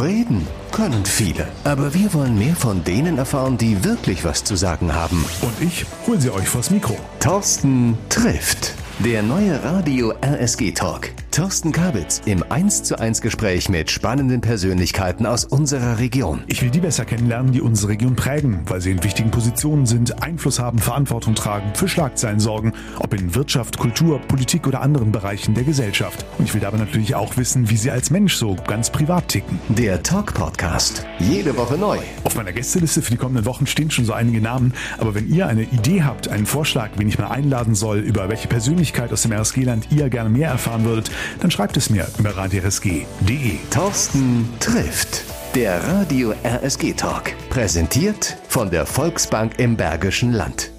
Reden können viele, aber wir wollen mehr von denen erfahren, die wirklich was zu sagen haben. Und ich hol sie euch vors Mikro. Thorsten trifft. Der neue Radio RSG Talk. Thorsten Kabitz im 1 zu 1 Gespräch mit spannenden Persönlichkeiten aus unserer Region. Ich will die besser kennenlernen, die unsere Region prägen, weil sie in wichtigen Positionen sind, Einfluss haben, Verantwortung tragen, für Schlagzeilen sorgen, ob in Wirtschaft, Kultur, Politik oder anderen Bereichen der Gesellschaft. Und ich will dabei natürlich auch wissen, wie sie als Mensch so ganz privat ticken. Der Talk Podcast. Jede Woche neu. Auf meiner Gästeliste für die kommenden Wochen stehen schon so einige Namen, aber wenn ihr eine Idee habt, einen Vorschlag, wen ich mal einladen soll, über welche Persönlichkeit aus dem RSG-Land ihr gerne mehr erfahren würdet, dann schreibt es mir über radiorsg.de. Thorsten trifft. Der Radio RSG Talk. Präsentiert von der Volksbank im Bergischen Land.